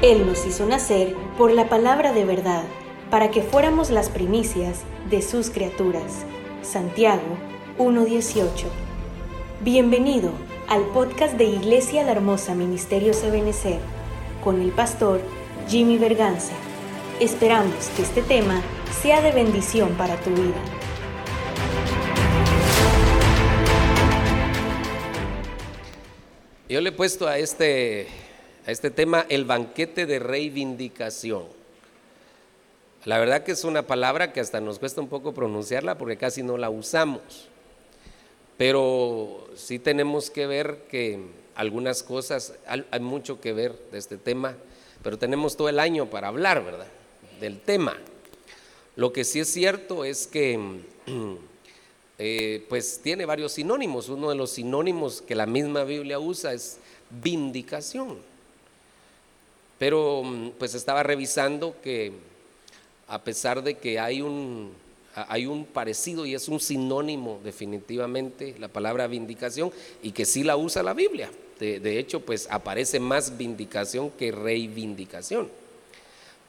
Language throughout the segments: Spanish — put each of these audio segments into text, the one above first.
Él nos hizo nacer por la palabra de verdad, para que fuéramos las primicias de sus criaturas. Santiago 1.18. Bienvenido al podcast de Iglesia La Hermosa Ministerio Sabenecer, con el pastor Jimmy Berganza. Esperamos que este tema sea de bendición para tu vida. Yo le he puesto a este a este tema, el banquete de reivindicación. La verdad que es una palabra que hasta nos cuesta un poco pronunciarla porque casi no la usamos. Pero sí tenemos que ver que algunas cosas, hay mucho que ver de este tema, pero tenemos todo el año para hablar, ¿verdad? Del tema. Lo que sí es cierto es que eh, pues tiene varios sinónimos. Uno de los sinónimos que la misma Biblia usa es vindicación. Pero mm, pues estaba revisando que a pesar de que hay un, hay un parecido y es un sinónimo definitivamente la palabra vindicación y que sí la usa la Biblia. De, hecho, pues aparece más vindicación que reivindicación.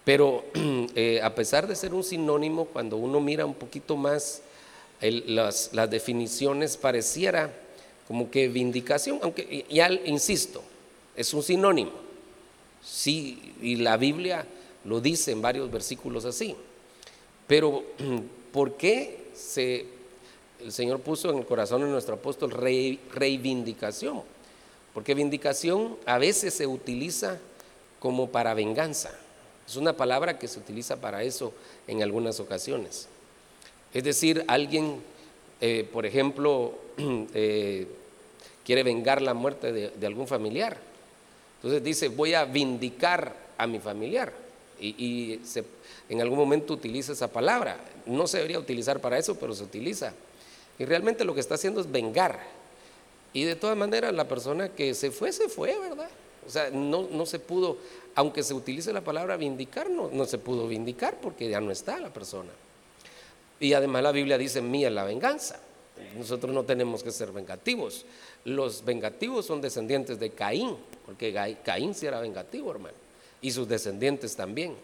Pero eh, a pesar de ser un sinónimo, cuando uno mira un poquito más las, las, definiciones, pareciera como que vindicación, aunque ya insisto, es un sinónimo. Sí, y la Biblia lo dice en varios versículos así. Pero, ¿por qué se, el Señor puso en el corazón de nuestro apóstol reivindicación? Porque vindicación a veces se utiliza como para venganza. Es una palabra que se utiliza para eso en algunas ocasiones. Es decir, alguien, eh, por ejemplo, eh, quiere vengar la muerte de algún familiar entonces dice, voy a vindicar a mi familiar. Y, en algún momento utiliza esa palabra. No se debería utilizar para eso, pero se utiliza. Y realmente lo que está haciendo es vengar. Y de todas maneras, la persona que se fue, se fue, ¿verdad? O sea, no, no se pudo, aunque se utilice la palabra vindicar, no, no se pudo vindicar porque ya no está la persona. Y además la Biblia dice, mía la venganza. Nosotros no tenemos que ser vengativos. Los vengativos son descendientes de Caín, porque Caín sí era vengativo, hermano, y sus descendientes también.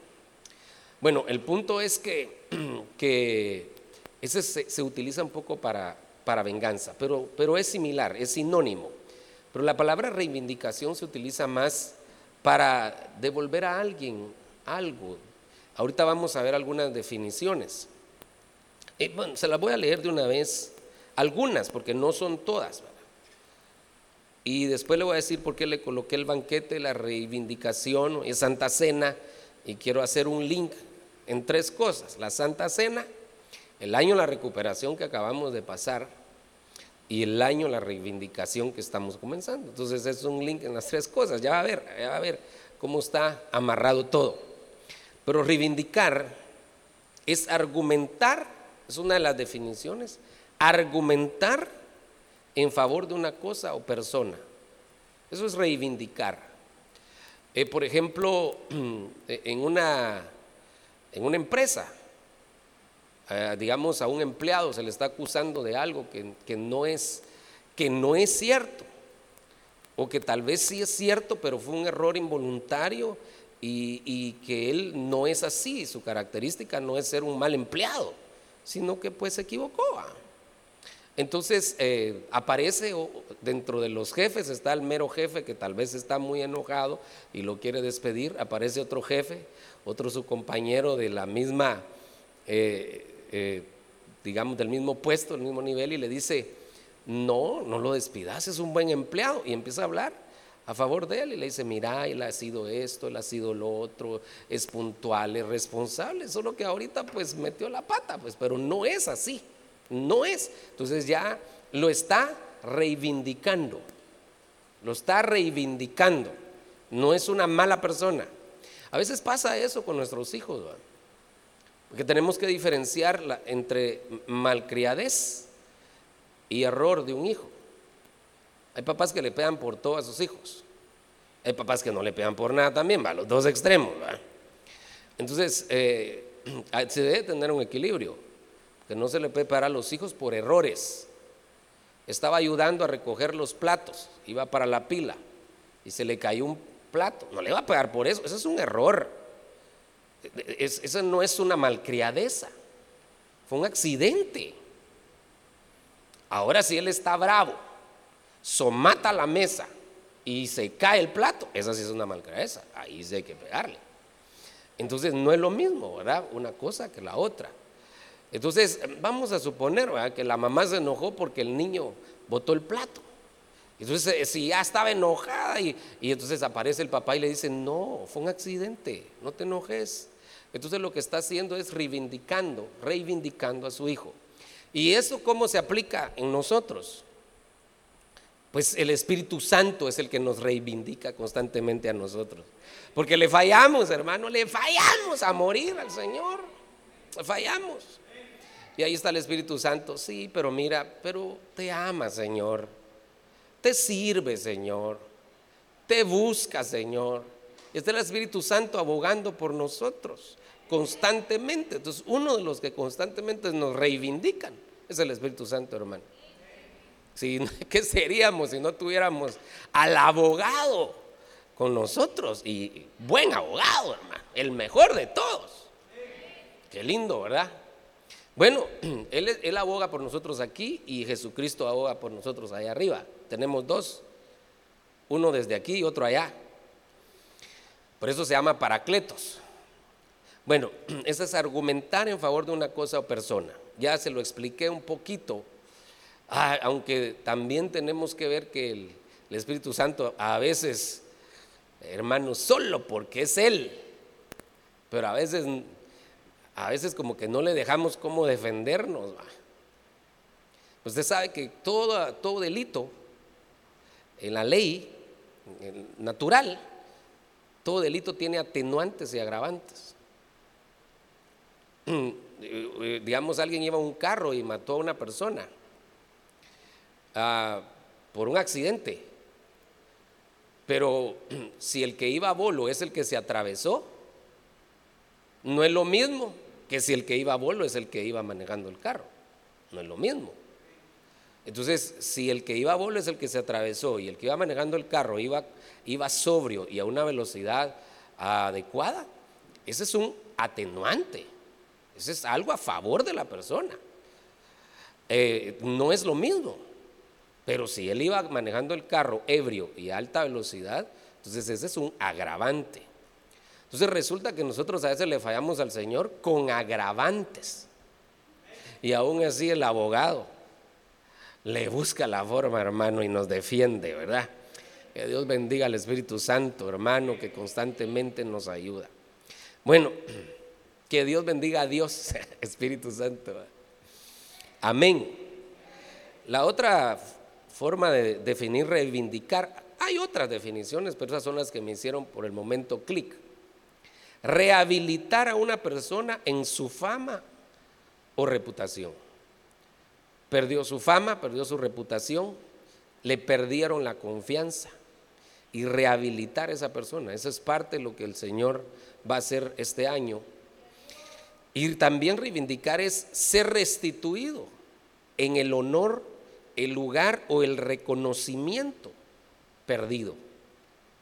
Bueno, el punto es que, ese se, utiliza un poco para, venganza, pero, pero es similar, es sinónimo. Pero la palabra reivindicación se utiliza más para devolver a alguien algo. Ahorita vamos a ver algunas definiciones. Eh, bueno, se las voy a leer de una vez, algunas, porque no son todas. Y después le voy a decir por qué le coloqué el banquete, la reivindicación y Santa Cena. Y quiero hacer un link en tres cosas. La Santa Cena, el año la recuperación que acabamos de pasar y el año la reivindicación que estamos comenzando. Entonces es un link en las tres cosas. Ya va a ver, ya va a ver cómo está amarrado todo. Pero reivindicar es argumentar, es una de las definiciones, argumentar en favor de una cosa o persona. Eso es reivindicar. Eh, por ejemplo, en una, en una empresa, eh, digamos a un empleado se le está acusando de algo que, no es, que no es cierto, o que tal vez sí es cierto, pero fue un error involuntario y, y que él no es así, su característica no es ser un mal empleado, sino que pues se equivocó. Entonces eh, aparece dentro de los jefes, está el mero jefe que tal vez está muy enojado y lo quiere despedir, aparece otro jefe, otro su compañero de la misma, eh, eh, digamos, del mismo puesto, del mismo nivel y le dice, no, no lo despidas, es un buen empleado y empieza a hablar a favor de él y le dice, mira, él ha sido esto, él ha sido lo otro, es puntual, es responsable, solo que ahorita pues metió la pata, pues, pero no es así. No es. Entonces ya lo está reivindicando. Lo está reivindicando. No es una mala persona. A veces pasa eso con nuestros hijos, porque tenemos que diferenciar entre malcriadez y error de un hijo. Hay papás que le pegan por todo a sus hijos. Hay papás que no le pegan por nada también, va, los dos extremos. Entonces, eh, se debe tener un equilibrio que no se le puede parar a los hijos por errores. Estaba ayudando a recoger los platos, iba para la pila y se le cayó un plato. No le va a pegar por eso, eso es un error. eso no es una malcriadeza, fue un accidente. Ahora si él está bravo, somata la mesa y se cae el plato, esa sí es una malcriadeza, ahí sí hay que pegarle. Entonces no es lo mismo, ¿verdad? Una cosa que la otra. Entonces vamos a suponer que la mamá se enojó porque el niño botó el plato. Entonces, eh, si ya estaba enojada y, entonces aparece el papá y le dice, no, fue un accidente, no te enojes. Entonces lo que está haciendo es reivindicando, reivindicando a su hijo. ¿Y eso cómo se aplica en nosotros? Pues el Espíritu Santo es el que nos reivindica constantemente a nosotros. Porque le fallamos, hermano, le fallamos a morir al Señor. Le fallamos. Y ahí está el Espíritu Santo. Sí, pero mira, pero te ama, Señor te sirve, Señor, te busca, Señor. Y está el Espíritu Santo abogando por nosotros constantemente. Entonces, uno de los que constantemente nos reivindican es el Espíritu Santo, hermano. ¿Qué seríamos si no tuviéramos al abogado con nosotros? Y buen abogado, hermano, el mejor de todos. Qué lindo, ¿verdad? Bueno, él, aboga por nosotros aquí y Jesucristo aboga por nosotros allá arriba. Tenemos dos, uno desde aquí y otro allá. Por eso se llama paracletos. Bueno, eso es argumentar en favor de una cosa o persona. Ya se lo expliqué un poquito, ah, aunque también tenemos que ver que el, el Espíritu Santo a veces, hermano, solo porque es Él, pero a veces, a veces como que no le dejamos cómo defendernos. Usted sabe que todo, delito en la ley natural, todo delito tiene atenuantes y agravantes. Digamos, alguien lleva un carro y mató a una persona ah, por un accidente, pero si el que iba a bolo es el que se atravesó, no es lo mismo que si el que iba a bolo es el que iba manejando el carro, no es lo mismo. Entonces, si el que iba a bolo es el que se atravesó y el que iba manejando el carro iba, iba sobrio y a una velocidad adecuada, ese es un atenuante, ese es algo a favor de la persona. Eh, no es lo mismo, pero si él iba manejando el carro ebrio y a alta velocidad, entonces ese es un agravante. Entonces resulta que nosotros a veces le fallamos al Señor con agravantes. Y aún así el abogado le busca la forma, hermano, y nos defiende, ¿verdad? Que Dios bendiga al Espíritu Santo, hermano, que constantemente nos ayuda. Bueno, que Dios bendiga a Dios, Espíritu Santo. Amén. La otra forma de definir reivindicar, hay otras definiciones, pero esas son las que me hicieron por el momento clic. Rehabilitar a una persona en su fama o reputación. Perdió su fama, perdió su reputación, le perdieron la confianza y rehabilitar a esa persona. Esa es parte de lo que el Señor va a hacer este año. Y también reivindicar es ser restituido en el honor, el lugar o el reconocimiento perdido.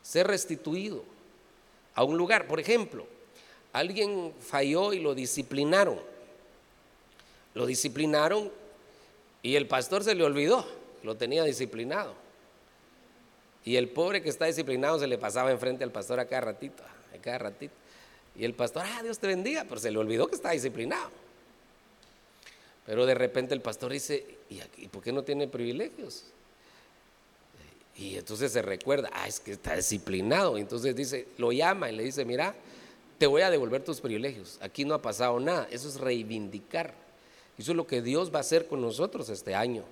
Ser restituido a un lugar. Por ejemplo, alguien falló y lo disciplinaron. Lo disciplinaron y el pastor se le olvidó, lo tenía disciplinado. Y el pobre que está disciplinado se le pasaba enfrente al pastor a cada ratito, a cada ratito. Y el pastor, ah, Dios te bendiga, pero se le olvidó que está disciplinado. Pero de repente el pastor dice, ¿y, por qué no tiene privilegios? Y entonces se recuerda, ah, es que está disciplinado. Y entonces dice, lo llama y le dice, mira, te voy a devolver tus privilegios. Aquí no ha pasado nada. Eso es reivindicar. Eso es lo que Dios va a hacer con nosotros este año.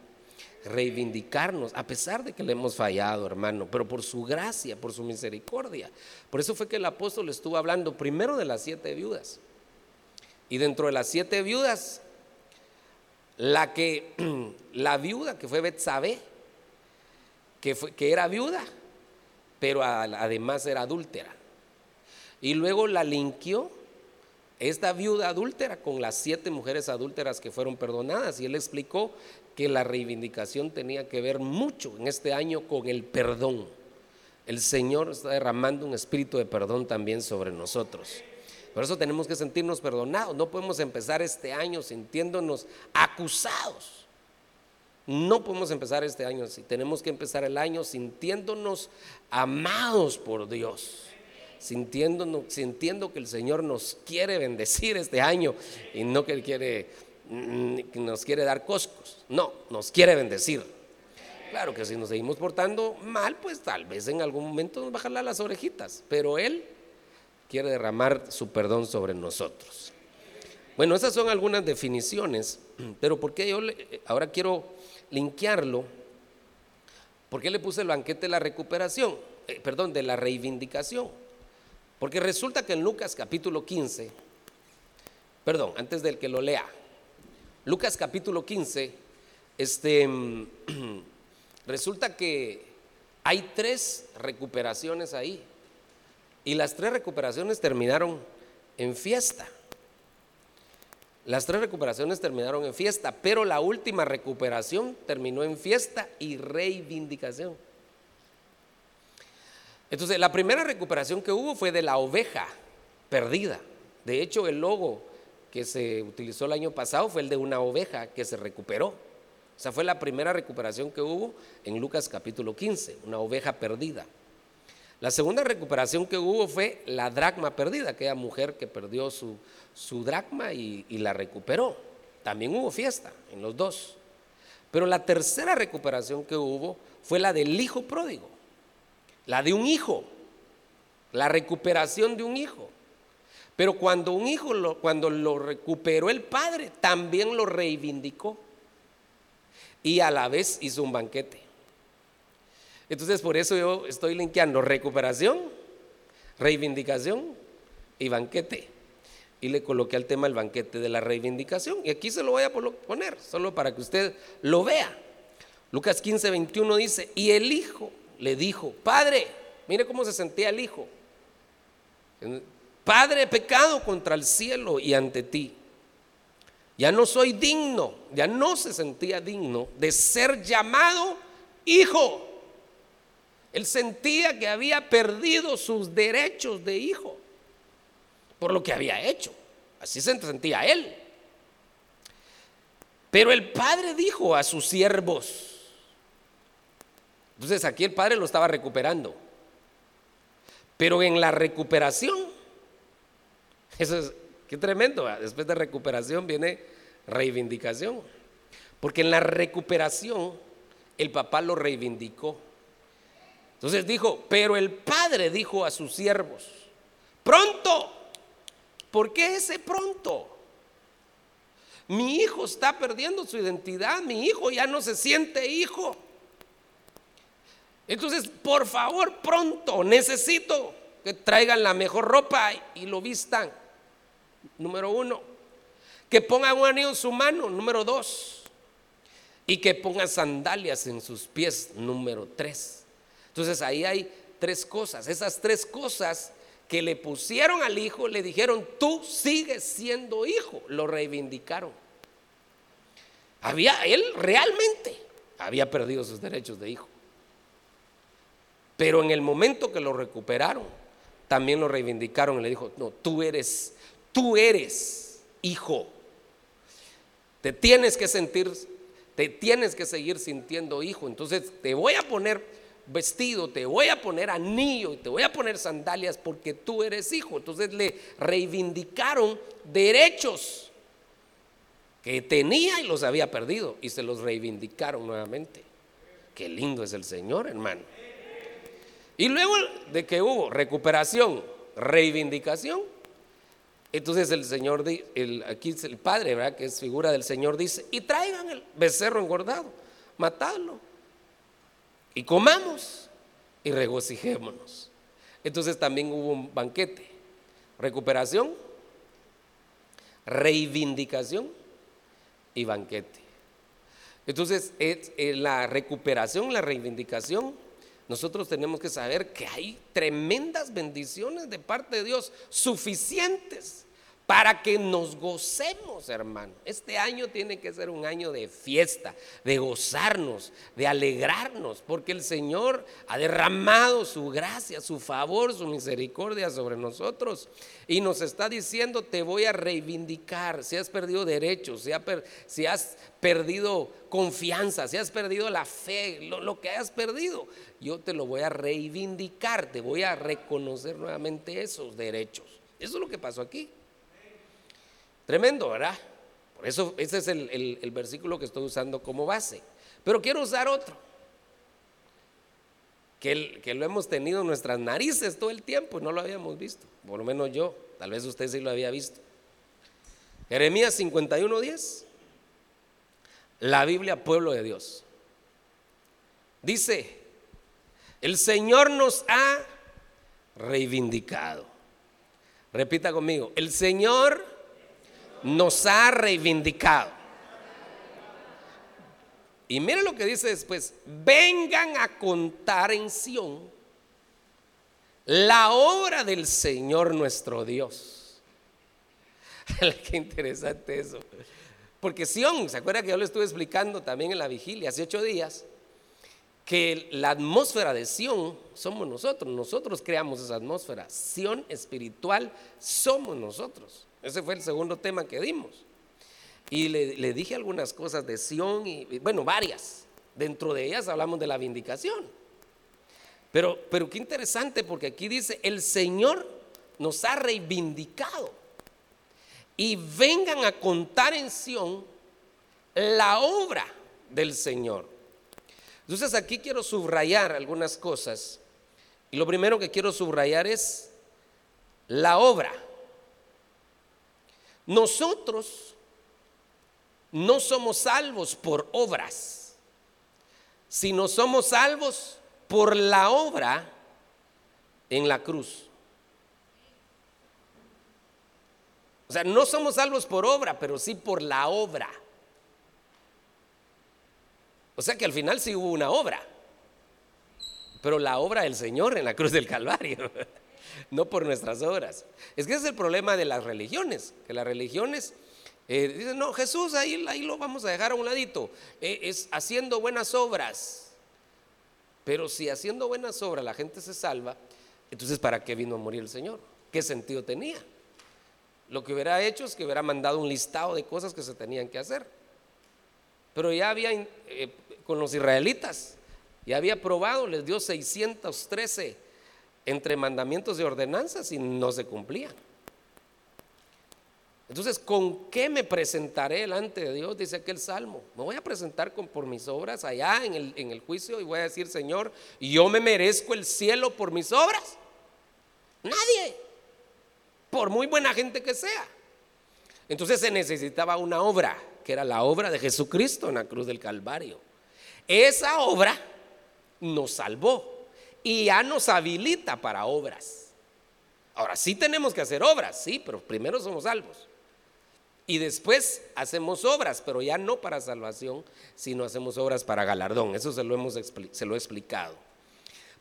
Reivindicarnos, a pesar de que le hemos fallado, hermano, pero por su gracia, por su misericordia. Por eso fue que el apóstol estuvo hablando primero de las siete viudas. Y dentro de las siete viudas, la que, la viuda que fue Betsabé, que, fue, que era viuda, pero además era adúltera. Y luego la linquió esta viuda adúltera con las siete mujeres adúlteras que fueron perdonadas. Y él explicó que la reivindicación tenía que ver mucho en este año con el perdón. el Señor está derramando un espíritu de perdón también sobre nosotros. Por eso tenemos que sentirnos perdonados. No podemos empezar este año sintiéndonos acusados. No podemos empezar este año así. Tenemos que empezar el año sintiéndonos amados por Dios. Sintiéndonos, sintiendo que el Señor nos quiere bendecir este año y no que Él quiere, mm, que nos quiere dar coscos. No, nos quiere bendecir. Claro que si nos seguimos portando mal, pues tal vez en algún momento nos jalar las orejitas, pero Él quiere derramar su perdón sobre nosotros. Bueno, esas son algunas definiciones, pero ¿por qué yo ahora quiero linkearlo? ¿Por qué le puse el banquete de la recuperación? Eh, perdón, de la reivindicación. Porque resulta que en Lucas capítulo 15, perdón, antes del que lo lea, Lucas capítulo 15, este Resulta que hay tres recuperaciones ahí. Y las tres recuperaciones terminaron en fiesta. Las tres recuperaciones terminaron en fiesta, pero la última recuperación terminó en fiesta y reivindicación. Entonces, la primera recuperación que hubo fue de la oveja perdida. De hecho, el logo que se utilizó el año pasado fue el de una oveja que se recuperó. Esa fue la primera recuperación que hubo en Lucas capítulo 15, una oveja perdida. La segunda recuperación que hubo fue la dracma perdida, aquella mujer que perdió su, dracma y la recuperó. También hubo fiesta en los dos. Pero la tercera recuperación que hubo fue la del hijo pródigo, la de un hijo, la recuperación de un hijo. Pero cuando un hijo, lo, cuando lo recuperó el padre, también lo reivindicó y a la vez hizo un banquete. Entonces por eso yo estoy linkeando recuperación, reivindicación y banquete. Y le coloqué al tema el banquete de la reivindicación. Y aquí se lo voy a poner, solo para que usted lo vea. Lucas 15, 21 dice, y el hijo le dijo, Padre, mire cómo se sentía el hijo. Padre, pecado contra el cielo y ante ti. Ya no soy digno, ya no se sentía digno de ser llamado hijo. Él sentía que había perdido sus derechos de hijo por lo que había hecho. Así se sentía él. Pero el padre dijo a sus siervos, entonces aquí el padre lo estaba recuperando, pero en la recuperación, eso es, Qué tremendo. Después de recuperación viene reivindicación. Porque en la recuperación el papá lo reivindicó. Entonces dijo, pero el padre dijo a sus siervos, pronto. ¿Por qué ese pronto? Mi hijo está perdiendo su identidad, mi hijo ya no se siente hijo. Entonces, por favor, pronto, necesito que traigan la mejor ropa y lo vistan. Número uno. Que pongan un anillo en su mano. Número dos. Y que pongan sandalias en sus pies. Número tres. Entonces ahí hay tres cosas. Esas tres cosas que le pusieron al hijo, le dijeron, tú sigues siendo hijo. Lo reivindicaron. Había, él realmente había perdido sus derechos de hijo. Pero en el momento que lo recuperaron, también lo reivindicaron y le dijo, no, tú eres Tú eres hijo. Te tienes que sentir, te tienes que seguir sintiendo hijo. Entonces te voy a poner vestido, te voy a poner anillo te voy a poner sandalias porque tú eres hijo. Entonces le reivindicaron derechos que tenía y los había perdido y se los reivindicaron nuevamente. Qué lindo es el Señor, hermano. Y luego de que hubo recuperación, reivindicación, entonces el Señor, el, aquí el Padre, que es figura del Señor, dice, y traigan el becerro engordado, matadlo, y comamos, y regocijémonos. Entonces también hubo un banquete, recuperación, reivindicación y banquete. Entonces, en la recuperación, la reivindicación, nosotros tenemos que saber que hay tremendas bendiciones de parte de Dios, suficientes para que nos gocemos, hermano. Este año tiene que ser un año de fiesta, de gozarnos, de alegrarnos, porque el Señor ha derramado su gracia, su favor, su misericordia sobre nosotros y nos está diciendo, te voy a reivindicar, si has perdido derechos, si, has perdido confianza, si has perdido la fe, lo, lo que hayas perdido, yo te lo voy a reivindicar, te voy a reconocer nuevamente esos derechos. Eso es lo que pasó aquí. Tremendo, ¿verdad? Por eso ese es el, versículo que estoy usando como base. Pero quiero usar otro, que, que lo hemos tenido en nuestras narices todo el tiempo y no lo habíamos visto. Por lo menos yo, tal vez usted sí lo había visto. Jeremías 51:10. La Biblia, pueblo de Dios. Dice, el Señor nos ha reivindicado. Repita conmigo, el Señor nos ha reivindicado. Y mire lo que dice después, vengan a contar en Sión la obra del Señor nuestro Dios. Qué interesante eso. Porque Sión, ¿se acuerda que yo le estuve explicando también en la vigilia hace ocho días? Que la atmósfera de Sión somos nosotros, nosotros creamos esa atmósfera. Sión espiritual somos nosotros. Ese fue el segundo tema que dimos. Y le, dije algunas cosas de Sión, y, bueno, varias. Dentro de ellas hablamos de la vindicación. Pero, pero qué interesante porque aquí dice, el Señor nos ha reivindicado. Y vengan a contar en Sión la obra del Señor. Entonces aquí quiero subrayar algunas cosas. Y lo primero que quiero subrayar es la obra. Nosotros no somos salvos por obras, sino somos salvos por la obra en la cruz. O sea, no somos salvos por obra, pero sí por la obra. O sea que al final sí hubo una obra, pero la obra del Señor en la cruz del Calvario. no por nuestras obras. Es que ese es el problema de las religiones, que las religiones eh, dicen, no, Jesús ahí, ahí lo vamos a dejar a un ladito, eh, es haciendo buenas obras. Pero si haciendo buenas obras la gente se salva, entonces ¿para qué vino a morir el Señor? ¿Qué sentido tenía? Lo que hubiera hecho es que hubiera mandado un listado de cosas que se tenían que hacer. Pero ya había, eh, con los israelitas, ya había probado, les dio 613 entre mandamientos y ordenanzas y no se cumplían. Entonces, ¿con qué me presentaré delante de Dios? Dice aquel salmo. Me voy a presentar con, por mis obras allá en el, en el juicio y voy a decir, Señor, yo me merezco el cielo por mis obras. Nadie, por muy buena gente que sea. Entonces se necesitaba una obra, que era la obra de Jesucristo en la cruz del Calvario. Esa obra nos salvó y ya nos habilita para obras. Ahora sí tenemos que hacer obras, sí, pero primero somos salvos. Y después hacemos obras, pero ya no para salvación, sino hacemos obras para galardón. Eso se lo, hemos, se lo he explicado.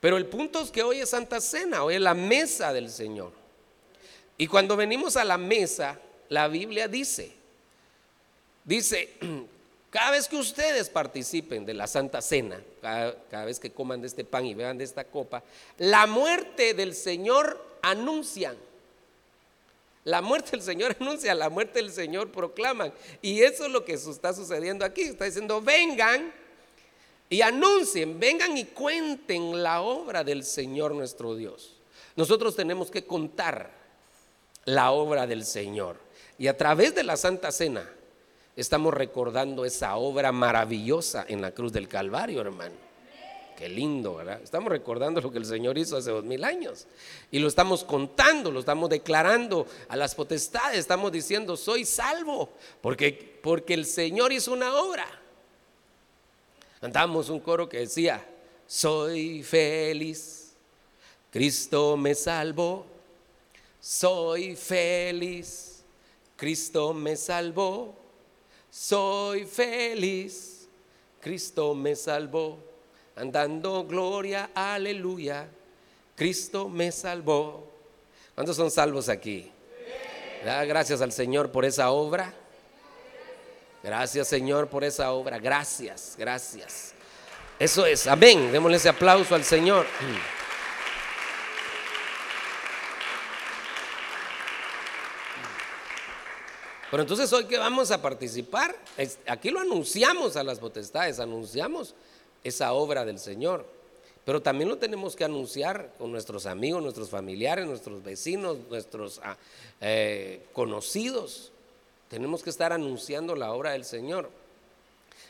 Pero el punto es que hoy es Santa Cena, hoy es la mesa del Señor. Y cuando venimos a la mesa, la Biblia dice, dice, cada vez que ustedes participen de la Santa Cena, cada, vez que coman de este pan y beban de esta copa, la muerte del Señor anuncian. La muerte del Señor anuncia, la muerte del Señor proclaman. Y eso es lo que está sucediendo aquí. Está diciendo, vengan y anuncien, vengan y cuenten la obra del Señor nuestro Dios. Nosotros tenemos que contar la obra del Señor. Y a través de la Santa Cena estamos recordando esa obra maravillosa en la cruz del Calvario, hermano. Qué lindo, ¿verdad? Estamos recordando lo que el Señor hizo hace dos mil años. Y lo estamos contando, lo estamos declarando a las potestades. Estamos diciendo, soy salvo, porque, porque el Señor hizo una obra. Cantamos un coro que decía, soy feliz, Cristo me salvó, soy feliz, Cristo me salvó soy feliz, Cristo me salvó, andando gloria, aleluya, Cristo me salvó. ¿Cuántos son salvos aquí? Da gracias al Señor por esa obra. Gracias Señor por esa obra. Gracias, gracias. Eso es, amén. Démosle ese aplauso al Señor. Pero entonces hoy que vamos a participar, aquí lo anunciamos a las potestades, anunciamos esa obra del Señor. Pero también lo tenemos que anunciar con nuestros amigos, nuestros familiares, nuestros vecinos, nuestros ah, eh, conocidos. Tenemos que estar anunciando la obra del Señor.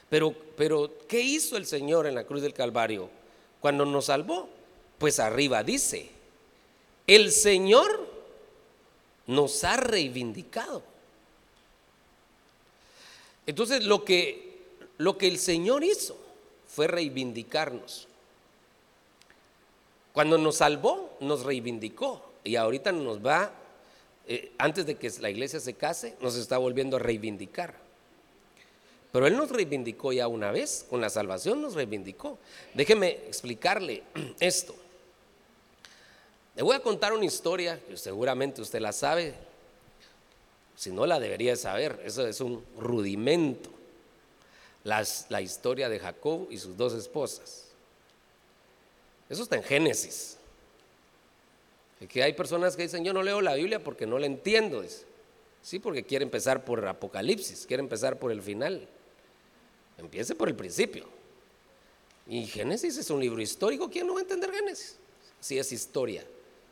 Pero, pero, ¿qué hizo el Señor en la cruz del Calvario? Cuando nos salvó, pues arriba dice, el Señor nos ha reivindicado. Entonces lo que, lo que el Señor hizo fue reivindicarnos. Cuando nos salvó, nos reivindicó. Y ahorita nos va, eh, antes de que la iglesia se case, nos está volviendo a reivindicar. Pero Él nos reivindicó ya una vez, con la salvación nos reivindicó. Déjeme explicarle esto. Le voy a contar una historia, que seguramente usted la sabe, si no la debería saber, eso es un rudimento. la historia de Jacob y sus dos esposas. Eso está en Génesis. Y que hay personas que dicen, yo no leo la Biblia porque no la entiendo. Sí, porque quiere empezar por Apocalipsis, quiere empezar por el final. Empiece por el principio. Y Génesis es un libro histórico. ¿Quién no va a entender Génesis? Sí, es historia.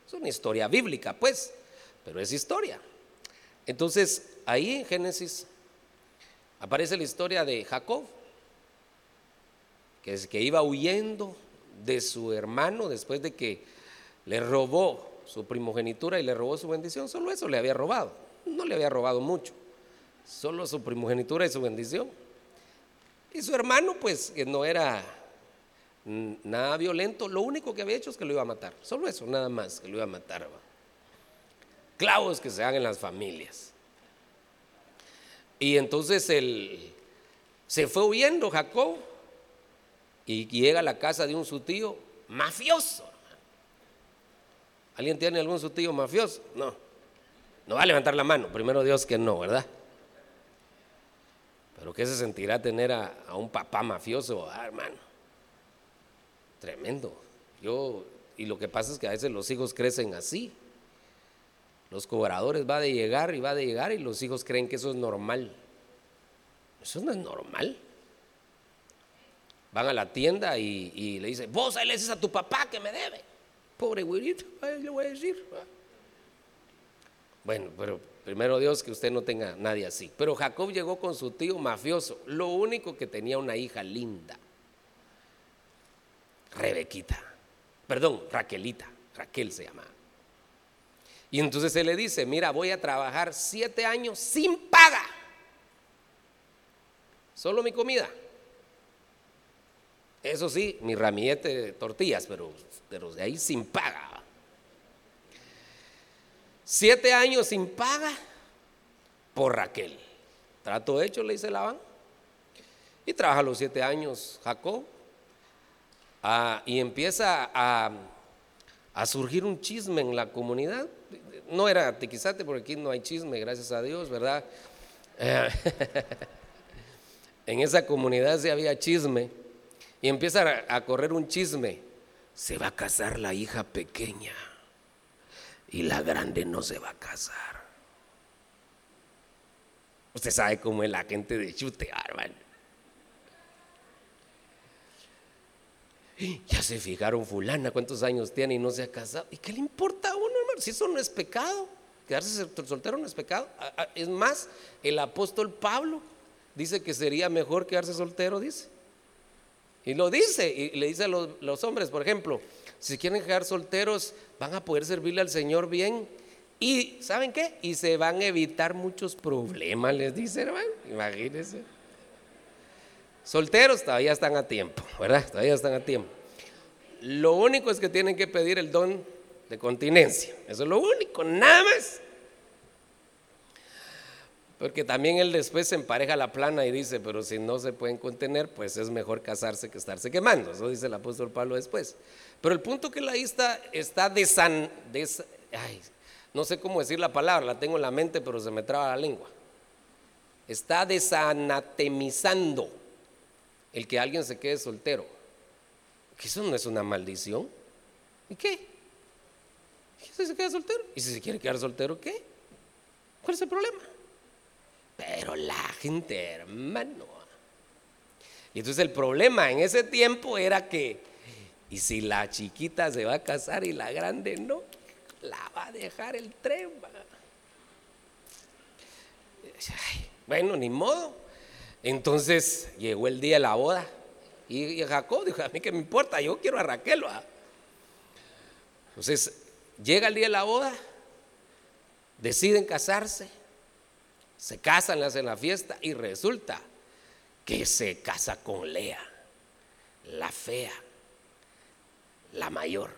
Es una historia bíblica, pues, pero es historia. Entonces, ahí en Génesis aparece la historia de Jacob, que, es, que iba huyendo de su hermano después de que le robó su primogenitura y le robó su bendición. Solo eso le había robado. No le había robado mucho. Solo su primogenitura y su bendición. Y su hermano, pues, que no era nada violento, lo único que había hecho es que lo iba a matar. Solo eso, nada más, que lo iba a matar clavos que se dan en las familias. Y entonces él se fue huyendo Jacob y llega a la casa de un su tío mafioso. ¿Alguien tiene algún su tío mafioso? No. No va a levantar la mano, primero Dios que no, ¿verdad? Pero ¿qué se sentirá tener a, un papá mafioso, ah, hermano? Tremendo. Yo, y lo que pasa es que a veces los hijos crecen así. Los cobradores va de llegar y va de llegar y los hijos creen que eso es normal. Eso no es normal. Van a la tienda y, le dicen, vos ahí le dices a tu papá que me debe. Pobre güirito, le voy a decir. Bueno, pero primero Dios que usted no tenga nadie así. Pero Jacob llegó con su tío mafioso, lo único que tenía una hija linda. Rebequita, perdón, Raquelita, Raquel se llamaba. Y entonces él le dice, mira, voy a trabajar siete años sin paga. Solo mi comida. Eso sí, mi ramillete de tortillas, pero, de ahí sin paga. Siete años sin paga por Raquel. Trato hecho, le dice Labán. Y trabaja los siete años Jacob. Ah, y empieza a a surgir un chisme en la comunidad. No era Tiquizate, porque aquí no hay chisme, gracias a Dios, ¿verdad? Eh, en esa comunidad se había chisme y empieza a, correr un chisme. Se va a casar la hija pequeña y la grande no se va a casar. Usted sabe cómo es la gente de chute, hermano. Ya se fijaron fulana, cuántos años tiene y no se ha casado. ¿Y qué le importa a uno, hermano? Si eso no es pecado, quedarse soltero no es pecado. Es más, el apóstol Pablo dice que sería mejor quedarse soltero, dice. Y lo dice, y le dice a los, hombres, por ejemplo, si quieren quedar solteros, van a poder servirle al Señor bien. Y, ¿saben qué? Y se van a evitar muchos problemas, les dice, hermano. Imagínense. Solteros todavía están a tiempo, ¿verdad? Todavía están a tiempo. Lo único es que tienen que pedir el don de continencia. Eso es lo único, nada más. Porque también él después se empareja la plana y dice, pero si no se pueden contener, pues es mejor casarse que estarse quemando. Eso dice el apóstol Pablo después. Pero el punto que la está, está desan, no sé cómo decir la palabra, la tengo en la mente, pero se me traba la lengua. Está desanatemizando el que alguien se quede soltero. Eso no es una maldición. ¿Y qué? ¿Y si se queda soltero? ¿Y si se quiere quedar soltero, qué? ¿Cuál es el problema? Pero la gente, hermano. Y entonces el problema en ese tiempo era que, ¿y si la chiquita se va a casar y la grande no? La va a dejar el tren. bueno, ni modo. Entonces llegó el día de la boda. Y, Jacob dijo, a mí que me importa, yo quiero a Raquel. Entonces llega el día de la boda, deciden casarse, se casan, le hacen la fiesta y resulta que se casa con Lea, la fea, la mayor.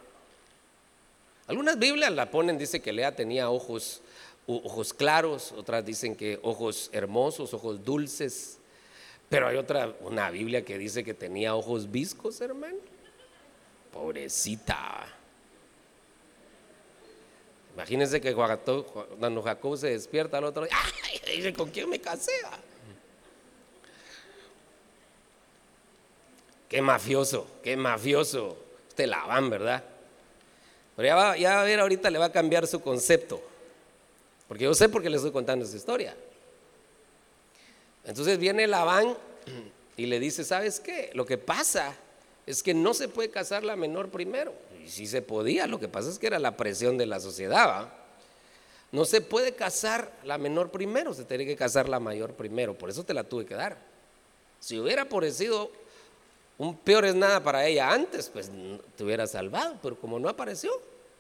Algunas Biblias la ponen, dice que Lea tenía ojos, ojos claros, otras dicen que ojos hermosos, ojos dulces, pero hay otra, una Biblia que dice que tenía ojos viscos, hermano. Pobrecita. Imagínense que cuando Jacob se despierta al otro día, ¡ay! ¿Con quién me casé? Qué mafioso, qué mafioso. Usted la van, ¿verdad? Pero ya va, ya a ver, ahorita le va a cambiar su concepto. Porque yo sé por qué le estoy contando esa historia. Entonces viene Labán y le dice, ¿sabes qué? Lo que pasa es que no se puede casar la menor primero. Y sí se podía, lo que pasa es que era la presión de la sociedad. No se puede casar la menor primero, se tiene que casar la mayor primero. Por eso te la tuve que dar. Si hubiera aparecido un peor es nada para ella antes, pues te hubiera salvado. Pero como no apareció,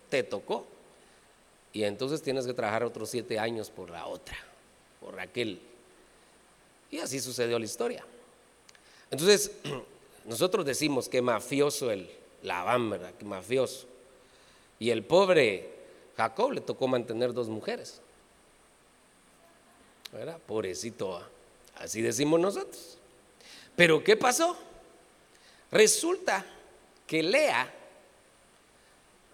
te tocó. Y entonces tienes que trabajar otros siete años por la otra, por Raquel. Y así sucedió la historia. Entonces, nosotros decimos que mafioso el Labán, ¿verdad? Que mafioso. Y el pobre Jacob le tocó mantener dos mujeres. ¿Verdad? Pobrecito. ¿ah? Así decimos nosotros. Pero ¿qué pasó? Resulta que Lea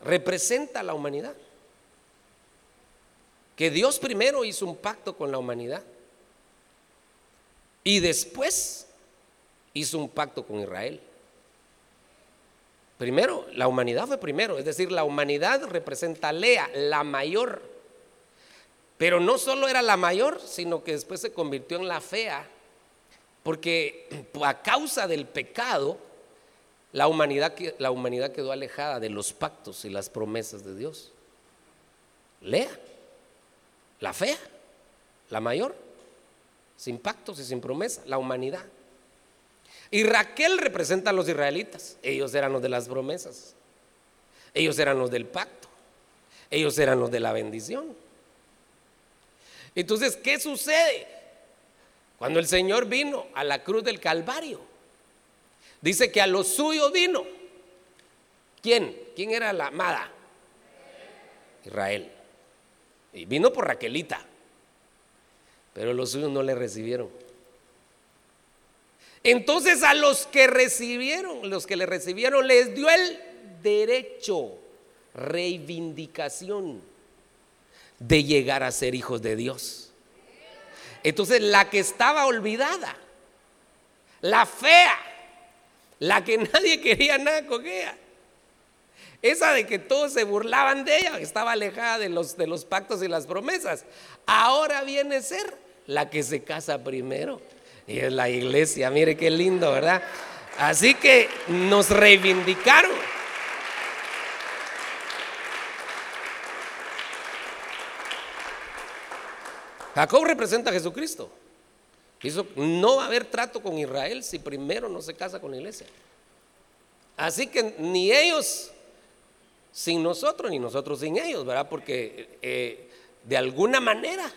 representa a la humanidad. Que Dios primero hizo un pacto con la humanidad. Y después hizo un pacto con Israel. Primero, la humanidad fue primero, es decir, la humanidad representa a Lea, la mayor. Pero no solo era la mayor, sino que después se convirtió en la fea, porque a causa del pecado, la humanidad, la humanidad quedó alejada de los pactos y las promesas de Dios. Lea, la fea, la mayor, sin pactos y sin promesa, la humanidad. Y Raquel representa a los israelitas. Ellos eran los de las promesas. Ellos eran los del pacto. Ellos eran los de la bendición. Entonces, ¿qué sucede? Cuando el Señor vino a la cruz del Calvario, dice que a lo suyo vino. ¿Quién? ¿Quién era la amada? Israel. Y vino por Raquelita. Pero los suyos no le recibieron. Entonces a los que recibieron, los que le recibieron, les dio el derecho, reivindicación de llegar a ser hijos de Dios. Entonces la que estaba olvidada, la fea, la que nadie quería nada con ella, esa de que todos se burlaban de ella, que estaba alejada de los, de los pactos y las promesas, ahora viene a ser la que se casa primero. Y es la iglesia, mire qué lindo, ¿verdad? Así que nos reivindicaron. Jacob representa a Jesucristo. no va a haber trato con Israel si primero no se casa con la iglesia. Así que ni ellos sin nosotros, ni nosotros sin ellos, ¿verdad? Porque eh, de alguna manera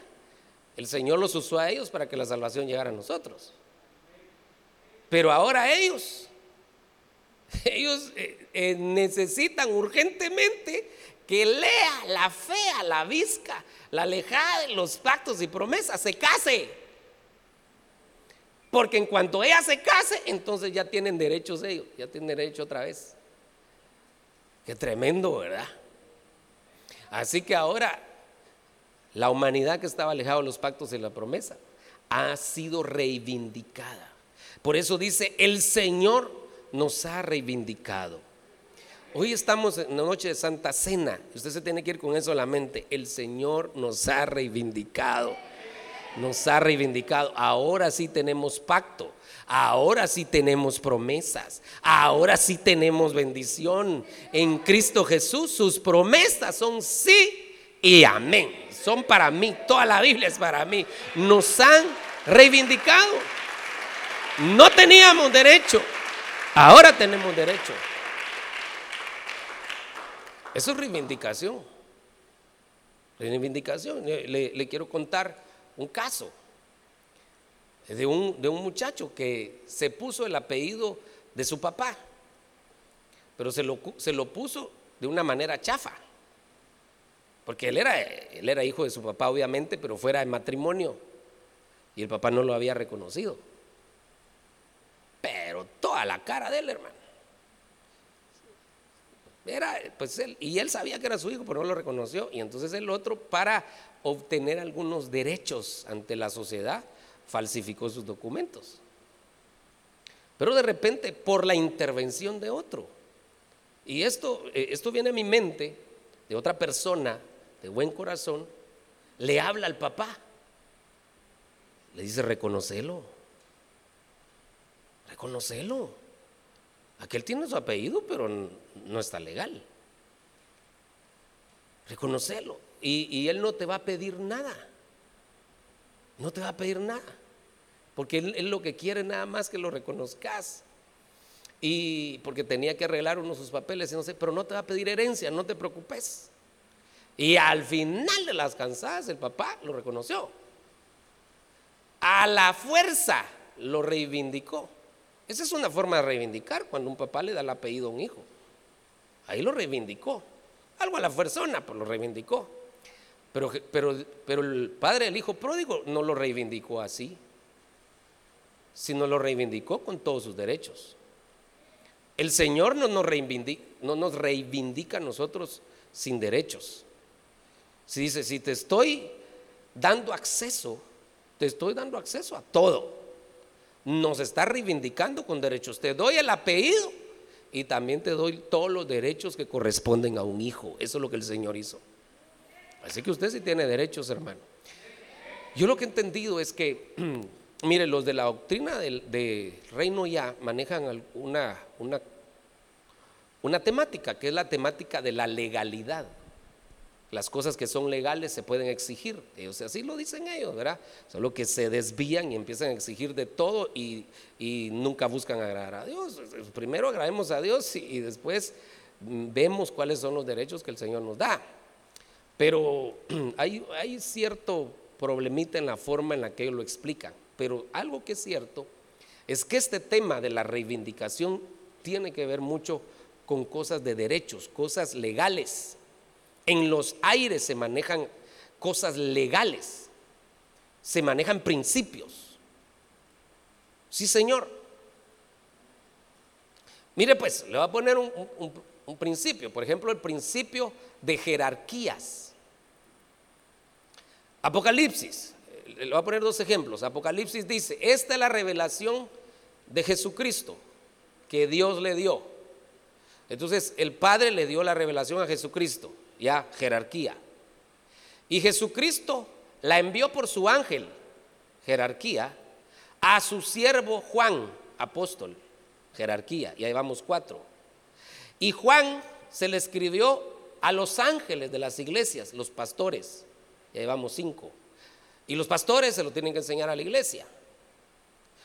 el Señor los usó a ellos para que la salvación llegara a nosotros. Pero ahora ellos, ellos eh, eh, necesitan urgentemente que lea la fea, la visca, la alejada de los pactos y promesas, se case. Porque en cuanto ella se case, entonces ya tienen derechos ellos, ya tienen derecho otra vez. Qué tremendo, ¿verdad? Así que ahora La humanidad que estaba alejada de los pactos y la promesa ha sido reivindicada. Por eso dice, el Señor nos ha reivindicado. Hoy estamos en la noche de Santa Cena. Usted se tiene que ir con eso a la mente. El Señor nos ha reivindicado. Nos ha reivindicado. Ahora sí tenemos pacto. Ahora sí tenemos promesas. Ahora sí tenemos bendición. En Cristo Jesús sus promesas son sí y amén. Son para mí. Toda la Biblia es para mí. Nos han reivindicado. No teníamos derecho. Ahora tenemos derecho. Eso es reivindicación. Reivindicación. Le, quiero contar un caso de un, de un, muchacho que se puso el apellido de su papá, pero se lo, se lo puso de una manera chafa. Porque él era, él era hijo de su papá, obviamente, pero fuera de matrimonio. Y el papá no lo había reconocido. Pero toda la cara de él, hermano. Era, pues él, y él sabía que era su hijo, pero no lo reconoció. Y entonces el otro, para obtener algunos derechos ante la sociedad, falsificó sus documentos. Pero de repente, por la intervención de otro, y esto, eh, esto viene a mi mente de otra persona de buen corazón, le habla al papá. Le dice, reconocelo. Reconocelo. Aquel tiene su apellido, pero no está legal. Reconocelo. Y, él no te va a pedir nada. No te va a pedir nada. Porque él, lo que quiere nada más que lo reconozcas. Y porque tenía que arreglar unos sus papeles, y no sé, pero no te va a pedir herencia, no te preocupes. Y al final de las cansadas, el papá lo reconoció. A la fuerza lo reivindicó. Esa es una forma de reivindicar cuando un papá le da el apellido a un hijo. Ahí lo reivindicó. Algo a la persona, pues lo reivindicó. Pero, pero, pero el padre del hijo pródigo no lo reivindicó así, sino lo reivindicó con todos sus derechos. El Señor no nos reivindica, no nos reivindica a nosotros sin derechos. Si dice, si te estoy dando acceso, te estoy dando acceso a todo nos está reivindicando con derechos. Te doy el apellido y también te doy todos los derechos que corresponden a un hijo. Eso es lo que el Señor hizo. Así que usted sí tiene derechos, hermano. Yo lo que he entendido es que, mire, los de la doctrina del, reino ya manejan una, una, una temática, que es la temática de la legalidad. Las cosas que son legales se pueden exigir. Ellos así lo dicen ellos, ¿verdad? Solo que se desvían y empiezan a exigir de todo y, nunca buscan agradar a Dios. Primero agrademos a Dios y, después vemos cuáles son los derechos que el Señor nos da. Pero hay, hay cierto problemita en la forma en la que ellos lo explican. Pero algo que es cierto es que este tema de la reivindicación tiene que ver mucho con cosas de derechos, cosas legales. En los aires se manejan cosas legales, se manejan principios. Sí, Señor. Mire, pues, le voy a poner un, principio, por ejemplo, el principio de jerarquías. Apocalipsis, le voy a poner dos ejemplos. Apocalipsis dice, esta es la revelación de Jesucristo que Dios le dio. Entonces, el Padre le dio la revelación a Jesucristo ya jerarquía. Y Jesucristo la envió por su ángel, jerarquía, a su siervo Juan, apóstol, jerarquía, y ahí vamos cuatro. Y Juan se le escribió a los ángeles de las iglesias, los pastores, y ahí vamos cinco. Y los pastores se lo tienen que enseñar a la iglesia.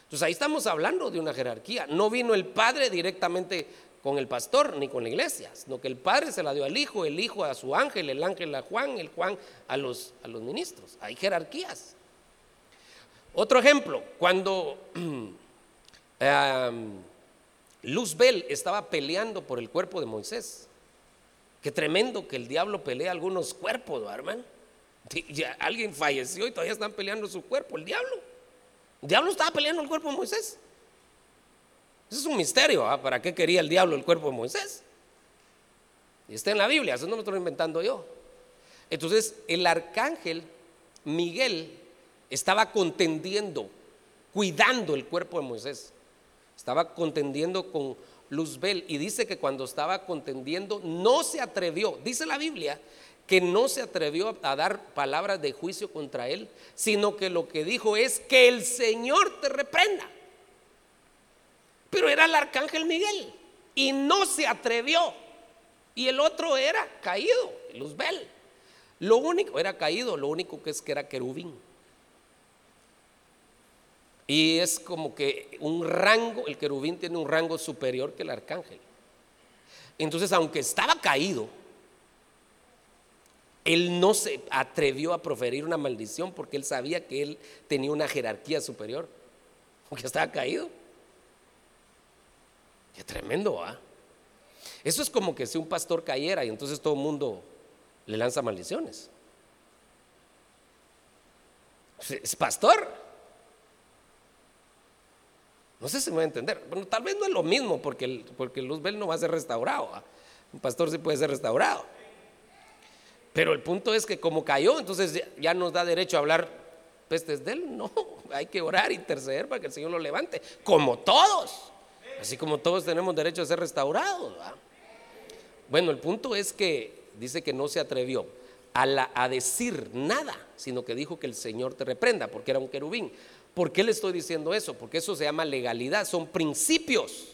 Entonces ahí estamos hablando de una jerarquía. No vino el Padre directamente con el pastor ni con la iglesia, sino que el Padre se la dio al Hijo, el Hijo a su ángel, el ángel a Juan, el Juan a los, a los ministros. Hay jerarquías. Otro ejemplo, cuando Luzbel estaba peleando por el cuerpo de Moisés. Qué tremendo que el diablo pelea algunos cuerpos, hermano. alguien falleció y todavía están peleando su cuerpo, el diablo. El diablo estaba peleando el cuerpo de Moisés es un misterio. ¿ah? ¿Para qué quería el diablo el cuerpo de Moisés? Y está en la Biblia, eso no lo estoy inventando yo. Entonces el arcángel Miguel estaba contendiendo, cuidando el cuerpo de Moisés. Estaba contendiendo con Luzbel y dice que cuando estaba contendiendo no se atrevió, dice la Biblia, que no se atrevió a dar palabras de juicio contra él, sino que lo que dijo es que el Señor te reprenda. Pero era el arcángel Miguel y no se atrevió. Y el otro era caído, Luzbel. Lo único, era caído, lo único que es que era querubín. Y es como que un rango, el querubín tiene un rango superior que el arcángel. Entonces, aunque estaba caído, él no se atrevió a proferir una maldición porque él sabía que él tenía una jerarquía superior, aunque estaba caído. Qué tremendo, ¿ah? Eso es como que si un pastor cayera y entonces todo el mundo le lanza maldiciones. Es pastor. No sé si me va a entender. Bueno, tal vez no es lo mismo porque, el, porque Luzbel no va a ser restaurado. ¿ah? Un pastor sí puede ser restaurado. Pero el punto es que como cayó, entonces ya nos da derecho a hablar pestes de él. No, hay que orar, interceder para que el Señor lo levante. Como todos. Así como todos tenemos derecho a ser restaurados. Bueno, el punto es que dice que no se atrevió a, a decir nada, sino que dijo que el Señor te reprenda, porque era un querubín. ¿Por qué le estoy diciendo eso? Porque eso se llama legalidad, son principios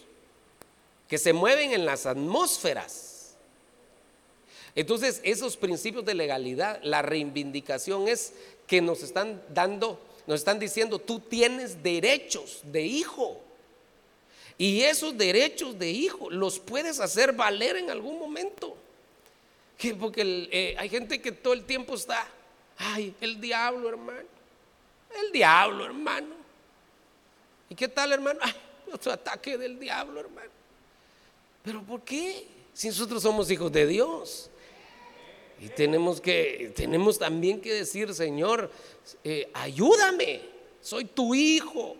que se mueven en las atmósferas entonces, esos principios de legalidad, la reivindicación es que nos están dando, nos están diciendo, tú tienes derechos de hijo. Y esos derechos de hijo los puedes hacer valer en algún momento. Porque eh, hay gente que todo el tiempo está, ay, el diablo, hermano. El diablo, hermano. ¿Y qué tal, hermano? Ay, otro ataque del diablo, hermano. Pero ¿por qué? Si nosotros somos hijos de Dios. Y tenemos que, tenemos también que decir, Señor, eh, ayúdame, soy tu hijo.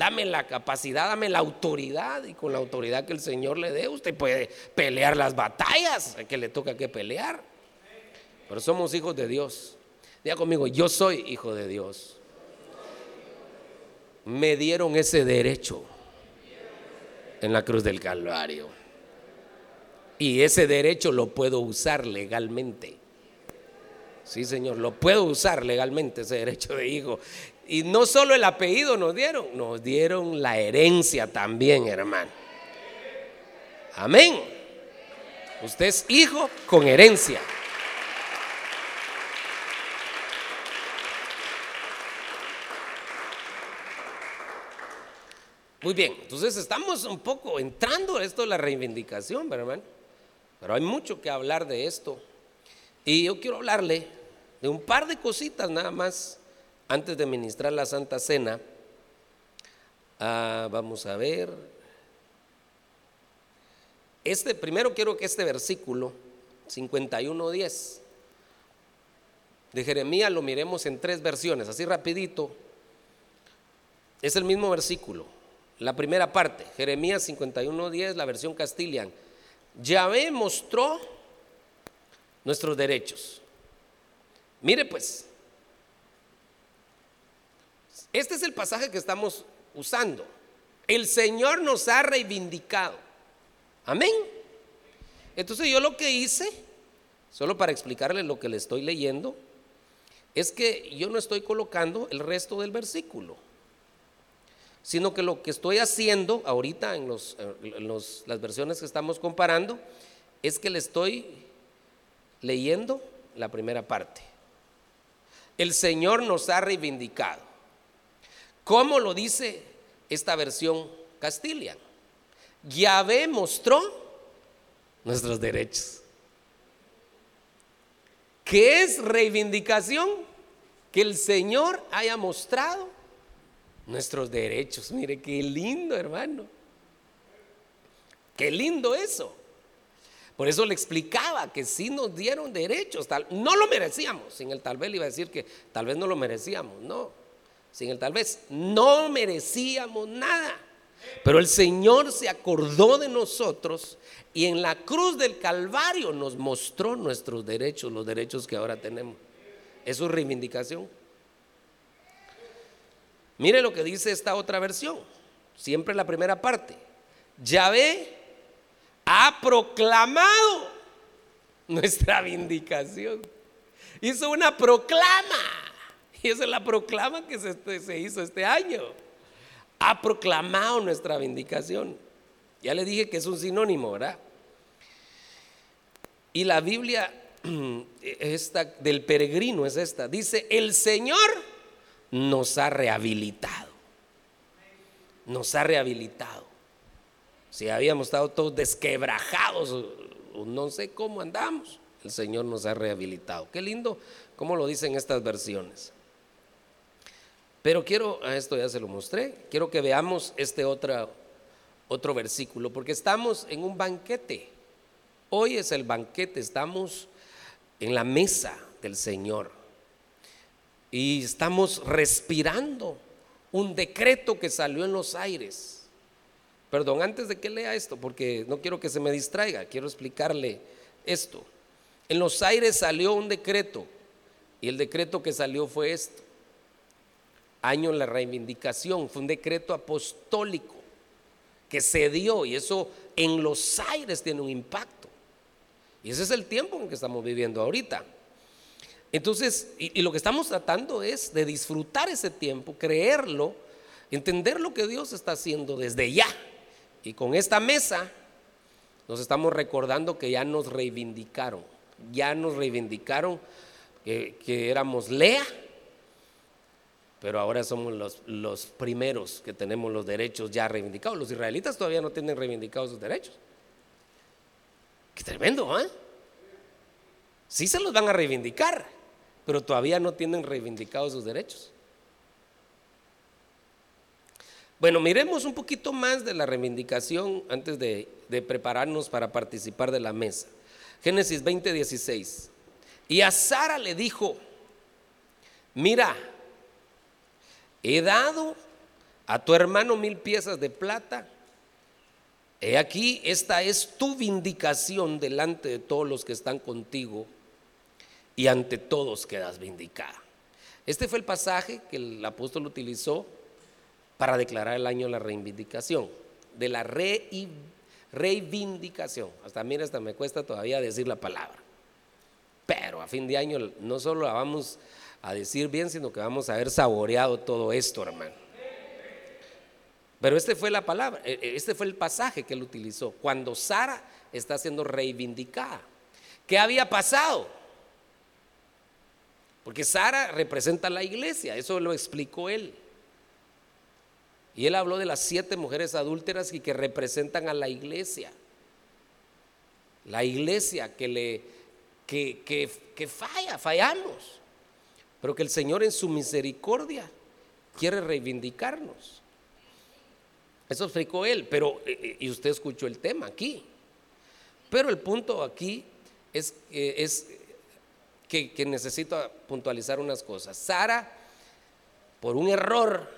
Dame la capacidad, dame la autoridad y con la autoridad que el Señor le dé, usted puede pelear las batallas que le toca que pelear. Pero somos hijos de Dios. Diga conmigo, yo soy hijo de Dios. Me dieron ese derecho en la cruz del Calvario. Y ese derecho lo puedo usar legalmente. Sí, Señor, lo puedo usar legalmente ese derecho de hijo. Y no solo el apellido nos dieron, nos dieron la herencia también, hermano. Amén. Usted es hijo con herencia. Muy bien, entonces estamos un poco entrando a esto de la reivindicación, ¿verdad, hermano? Pero hay mucho que hablar de esto. Y yo quiero hablarle de un par de cositas nada más antes de ministrar la Santa Cena. Ah, vamos a ver. Este, primero quiero que este versículo 51.10 de Jeremías lo miremos en tres versiones, así rapidito. Es el mismo versículo. La primera parte, Jeremías 51.10, la versión Castilian. Yahvé mostró nuestros derechos. Mire pues, este es el pasaje que estamos usando. El Señor nos ha reivindicado. Amén. Entonces yo lo que hice, solo para explicarle lo que le estoy leyendo, es que yo no estoy colocando el resto del versículo sino que lo que estoy haciendo ahorita en, las versiones que estamos comparando es que le estoy leyendo la primera parte. El Señor nos ha reivindicado. ¿Cómo lo dice esta versión Castilian? Yahvé mostró nuestros derechos. ¿Qué es reivindicación? Que el Señor haya mostrado nuestros derechos. Mire, qué lindo, hermano. Qué lindo eso. Por eso le explicaba que sí nos dieron derechos. Tal, no lo merecíamos. Sin el tal vez le iba a decir que tal vez no lo merecíamos. No. Sin el tal vez no merecíamos nada. Pero el Señor se acordó de nosotros y en la cruz del Calvario nos mostró nuestros derechos, los derechos que ahora tenemos. Es su reivindicación. Mire lo que dice esta otra versión, siempre la primera parte. Yahvé ha proclamado nuestra vindicación. Hizo una proclama. Y esa es la proclama que se, se hizo este año. Ha proclamado nuestra vindicación. Ya le dije que es un sinónimo, ¿verdad? Y la Biblia esta, del peregrino es esta. Dice, el Señor nos ha rehabilitado. Nos ha rehabilitado. Si habíamos estado todos desquebrajados, no sé cómo andamos, el Señor nos ha rehabilitado. Qué lindo cómo lo dicen estas versiones. Pero quiero, a esto ya se lo mostré, quiero que veamos este otro, otro versículo, porque estamos en un banquete. Hoy es el banquete, estamos en la mesa del Señor y estamos respirando un decreto que salió en los aires. Perdón, antes de que lea esto, porque no quiero que se me distraiga, quiero explicarle esto. En los aires salió un decreto y el decreto que salió fue esto año la reivindicación, fue un decreto apostólico que se dio y eso en los aires tiene un impacto. Y ese es el tiempo en que estamos viviendo ahorita. Entonces, y, lo que estamos tratando es de disfrutar ese tiempo, creerlo, entender lo que Dios está haciendo desde ya. Y con esta mesa nos estamos recordando que ya nos reivindicaron, ya nos reivindicaron que éramos Lea, pero ahora somos los, los, primeros que tenemos los derechos ya reivindicados. Los israelitas todavía no tienen reivindicados sus derechos. Qué tremendo, ¿eh? Sí se los van a reivindicar, pero todavía no tienen reivindicados sus derechos. Bueno, miremos un poquito más de la reivindicación antes de, de prepararnos para participar de la mesa. Génesis 20, 16. Y a Sara le dijo, mira, he dado a tu hermano mil piezas de plata. He aquí, esta es tu vindicación delante de todos los que están contigo y ante todos quedas vindicada. Este fue el pasaje que el apóstol utilizó para declarar el año de la reivindicación, de la reivindicación. Hasta mira, hasta me cuesta todavía decir la palabra. Pero a fin de año no solo la vamos a decir bien, sino que vamos a haber saboreado todo esto, hermano. Pero este fue la palabra, e, e, este fue el pasaje que él utilizó. Cuando Sara está siendo reivindicada. ¿Qué había pasado? Porque Sara representa la iglesia, eso lo explicó él. Y él habló de las siete mujeres adúlteras y que representan a la iglesia. La iglesia que le que, que, que falla, fallamos pero que el Señor en su misericordia quiere reivindicarnos. Eso explicó él, pero eh, eh, y usted escuchó el tema aquí. Pero el punto aquí es, eh, es que, que, necesito puntualizar unas cosas. Sara, por un error,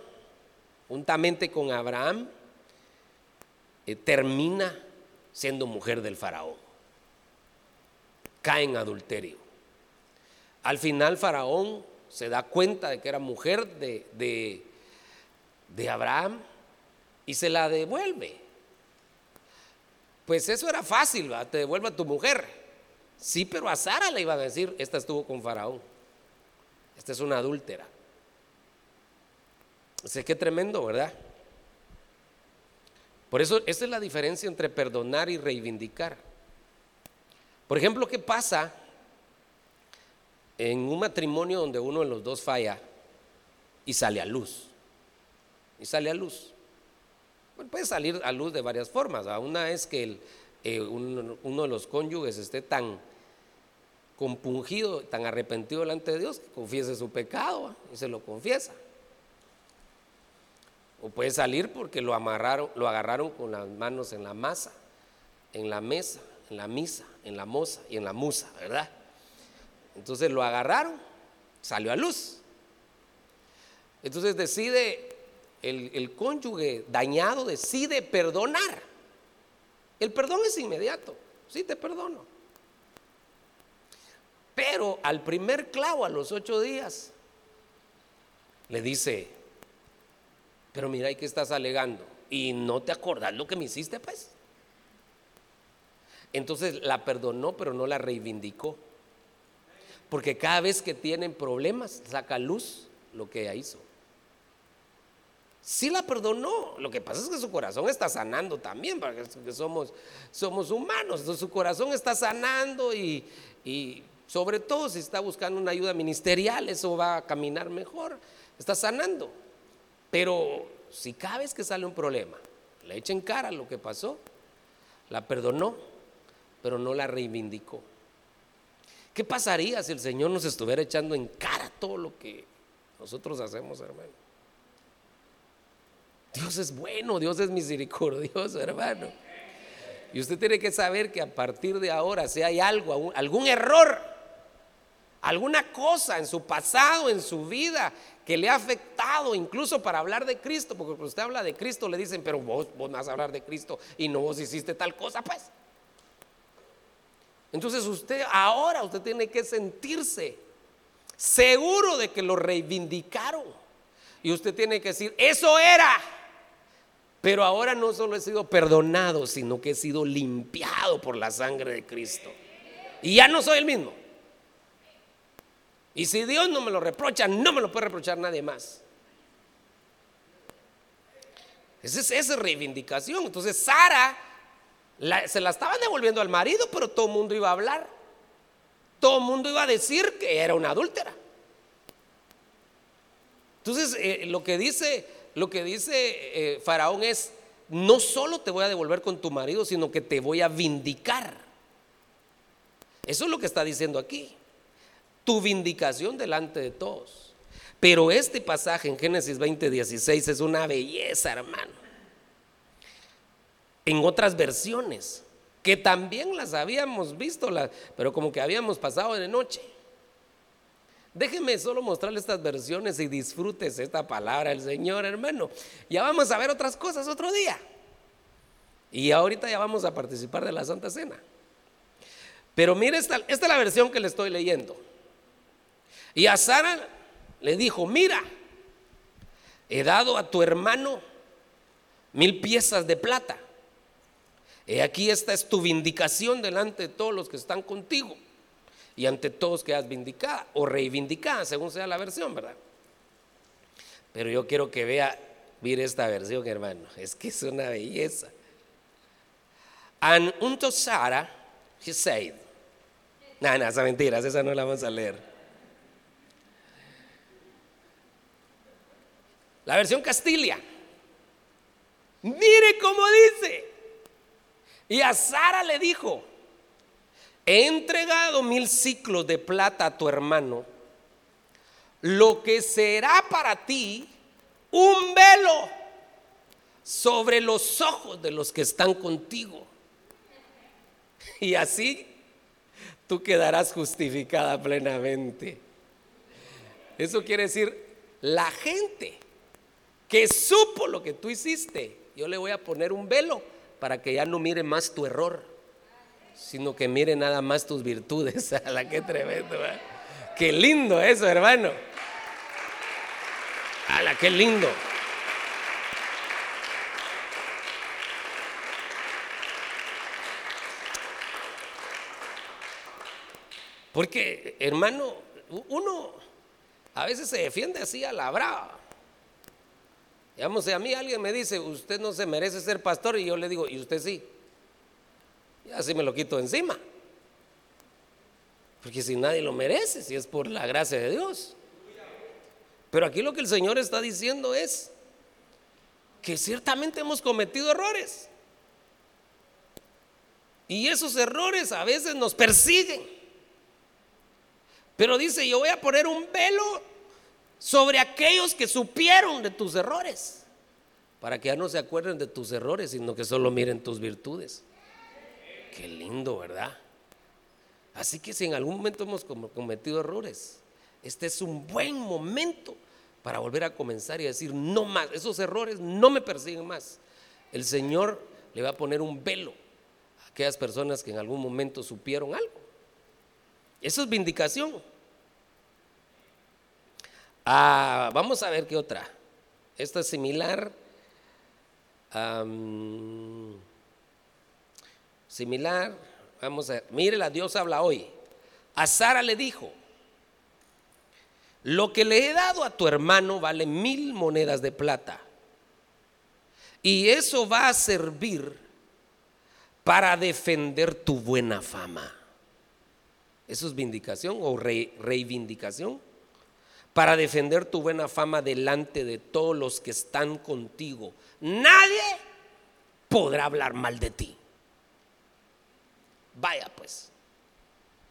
juntamente con Abraham, termina siendo mujer del faraón. Cae en adulterio. Al final Faraón se da cuenta de que era mujer de, de, Abraham y se la devuelve. Pues eso era fácil, te devuelve a tu mujer. Sí, pero a Sara le iba a decir, esta estuvo con Faraón. Esta es una adúltera. Sé que tremendo, ¿verdad? Por eso, esa es la diferencia entre perdonar y reivindicar. Por ejemplo, ¿qué pasa en un matrimonio donde uno de los dos falla y sale a luz. Y sale a luz. Bueno, puede salir a luz de varias formas. Una es que eh, uno de los cónyuges esté tan compungido, tan arrepentido delante de Dios, que confiese su pecado y se lo confiesa. O puede salir porque lo amarraron, lo agarraron con las manos en la masa, en la mesa, en la misa, en la moza y en la musa, ¿verdad? Entonces lo agarraron, salió a luz. Entonces decide el, el cónyuge dañado decide perdonar. El perdón es inmediato. Sí, te perdono. Pero al primer clavo, a los ocho días, le dice, pero mira, ¿y qué estás alegando? ¿Y no te acordás lo que me hiciste, pues? Entonces la perdonó, pero no la reivindicó. Porque cada vez que tienen problemas, saca luz lo que ella hizo. Sí la perdonó. Lo que pasa es que su corazón está sanando también, porque somos, humanos. Entonces su corazón está sanando y, y sobre todo si está buscando una ayuda ministerial, eso va a caminar mejor. Está sanando. Pero si cada vez que sale un problema, le echa en cara lo que pasó, la perdonó, pero no la reivindicó. ¿Qué pasaría si el Señor nos estuviera echando en cara todo lo que nosotros hacemos, hermano? Dios es bueno, Dios es misericordioso, hermano. Y usted tiene que saber que a partir de ahora, si hay algo, algún error, alguna cosa en su pasado, en su vida, que le ha afectado, incluso para hablar de Cristo, porque cuando usted habla de Cristo le dicen, pero vos, vos vas a hablar de Cristo y no vos hiciste tal cosa, pues. Entonces usted ahora, usted tiene que sentirse seguro de que lo reivindicaron. Y usted tiene que decir, eso era. Pero ahora no solo he sido perdonado, sino que he sido limpiado por la sangre de Cristo. Y ya no soy el mismo. Y si Dios no me lo reprocha, no me lo puede reprochar nadie más. Esa es, esa reivindicación. Entonces Sara se la estaban devolviendo al marido, pero todo el mundo iba a hablar. Todo el mundo iba a decir que era una adúltera. Entonces, eh, lo que dice, lo que dice eh, Faraón es, no solo te voy a devolver con tu marido, sino que te voy a vindicar. Eso es lo que está diciendo aquí. Tu vindicación delante de todos. Pero este pasaje en Génesis 20, 16 es una belleza, hermano en otras versiones, que también las habíamos visto, pero como que habíamos pasado de noche. Déjeme solo mostrarle estas versiones y disfrutes esta palabra del Señor, hermano. Ya vamos a ver otras cosas otro día. Y ahorita ya vamos a participar de la Santa Cena. Pero mire, esta, esta es la versión que le estoy leyendo. Y a Sara le dijo, mira, he dado a tu hermano mil piezas de plata He aquí esta es tu vindicación delante de todos los que están contigo y ante todos que has vindicada o reivindicada, según sea la versión, ¿verdad? Pero yo quiero que vea, mire esta versión, hermano, es que es una belleza. And unto Sarah he said, no, no, esa mentiras, esa no la vamos a leer. La versión Castilla. Mire cómo dice. Y a Sara le dijo, he entregado mil ciclos de plata a tu hermano, lo que será para ti un velo sobre los ojos de los que están contigo. Y así tú quedarás justificada plenamente. Eso quiere decir, la gente que supo lo que tú hiciste, yo le voy a poner un velo para que ya no mire más tu error, sino que mire nada más tus virtudes. A la que tremendo, Qué lindo eso, hermano. A la que lindo. Porque, hermano, uno a veces se defiende así a la brava. Digamos, a mí alguien me dice, usted no se merece ser pastor, y yo le digo, y usted sí. Y así me lo quito encima. Porque si nadie lo merece, si es por la gracia de Dios. Pero aquí lo que el Señor está diciendo es que ciertamente hemos cometido errores. Y esos errores a veces nos persiguen. Pero dice, yo voy a poner un velo sobre aquellos que supieron de tus errores, para que ya no se acuerden de tus errores, sino que solo miren tus virtudes. Qué lindo, ¿verdad? Así que si en algún momento hemos cometido errores, este es un buen momento para volver a comenzar y decir, no más, esos errores no me persiguen más. El Señor le va a poner un velo a aquellas personas que en algún momento supieron algo. Eso es vindicación. Ah, vamos a ver qué otra. Esta es similar. similar. Vamos a ver. Mire, la Dios habla hoy. A Sara le dijo, lo que le he dado a tu hermano vale mil monedas de plata. Y eso va a servir para defender tu buena fama. Eso es vindicación o reivindicación. Para defender tu buena fama delante de todos los que están contigo. Nadie podrá hablar mal de ti. Vaya pues.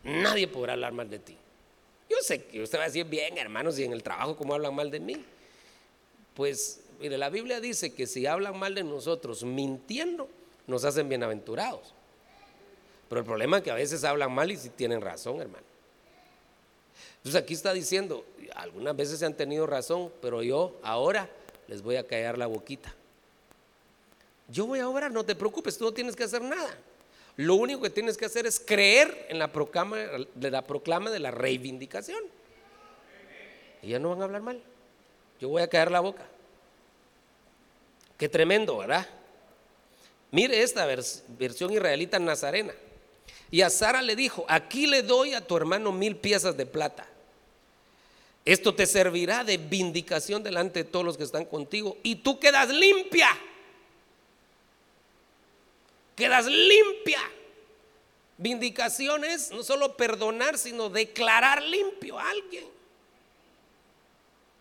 Nadie podrá hablar mal de ti. Yo sé que usted va a decir, bien hermanos, y en el trabajo, ¿cómo hablan mal de mí? Pues, mire, la Biblia dice que si hablan mal de nosotros mintiendo, nos hacen bienaventurados. Pero el problema es que a veces hablan mal y si tienen razón, hermano. Entonces aquí está diciendo, algunas veces se han tenido razón, pero yo ahora les voy a callar la boquita. Yo voy a obrar, no te preocupes, tú no tienes que hacer nada. Lo único que tienes que hacer es creer en la proclama de la, proclama de la reivindicación. Y ya no van a hablar mal. Yo voy a caer la boca. Qué tremendo, ¿verdad? Mire esta versión israelita nazarena. Y a Sara le dijo, aquí le doy a tu hermano mil piezas de plata. Esto te servirá de vindicación delante de todos los que están contigo. Y tú quedas limpia quedas limpia. Vindicación es no solo perdonar, sino declarar limpio a alguien.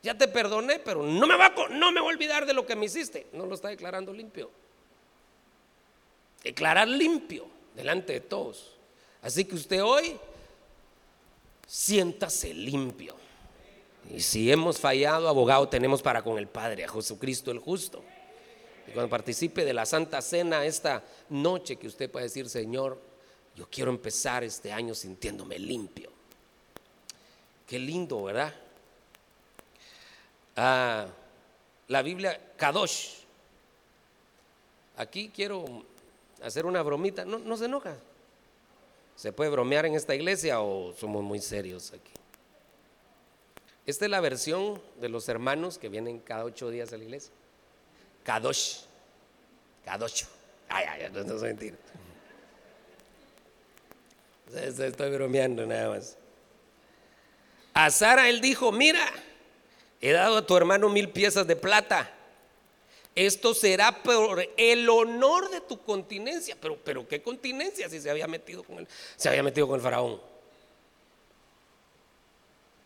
Ya te perdoné, pero no me, va no me voy a olvidar de lo que me hiciste. No lo está declarando limpio. Declarar limpio delante de todos. Así que usted hoy siéntase limpio. Y si hemos fallado, abogado tenemos para con el Padre, a Jesucristo el justo. Y cuando participe de la Santa Cena esta noche que usted pueda decir, Señor, yo quiero empezar este año sintiéndome limpio. Qué lindo, ¿verdad? Ah, la Biblia, Kadosh. Aquí quiero hacer una bromita. No, no se enoja. ¿Se puede bromear en esta iglesia o somos muy serios aquí? Esta es la versión de los hermanos que vienen cada ocho días a la iglesia. Kadosh. Kadosh. Ay, ay, no, no es mentira. Estoy bromeando nada más. A Sara él dijo, mira, he dado a tu hermano mil piezas de plata. Esto será por el honor de tu continencia. Pero, pero ¿qué continencia si se había metido con él? Se había metido con el faraón.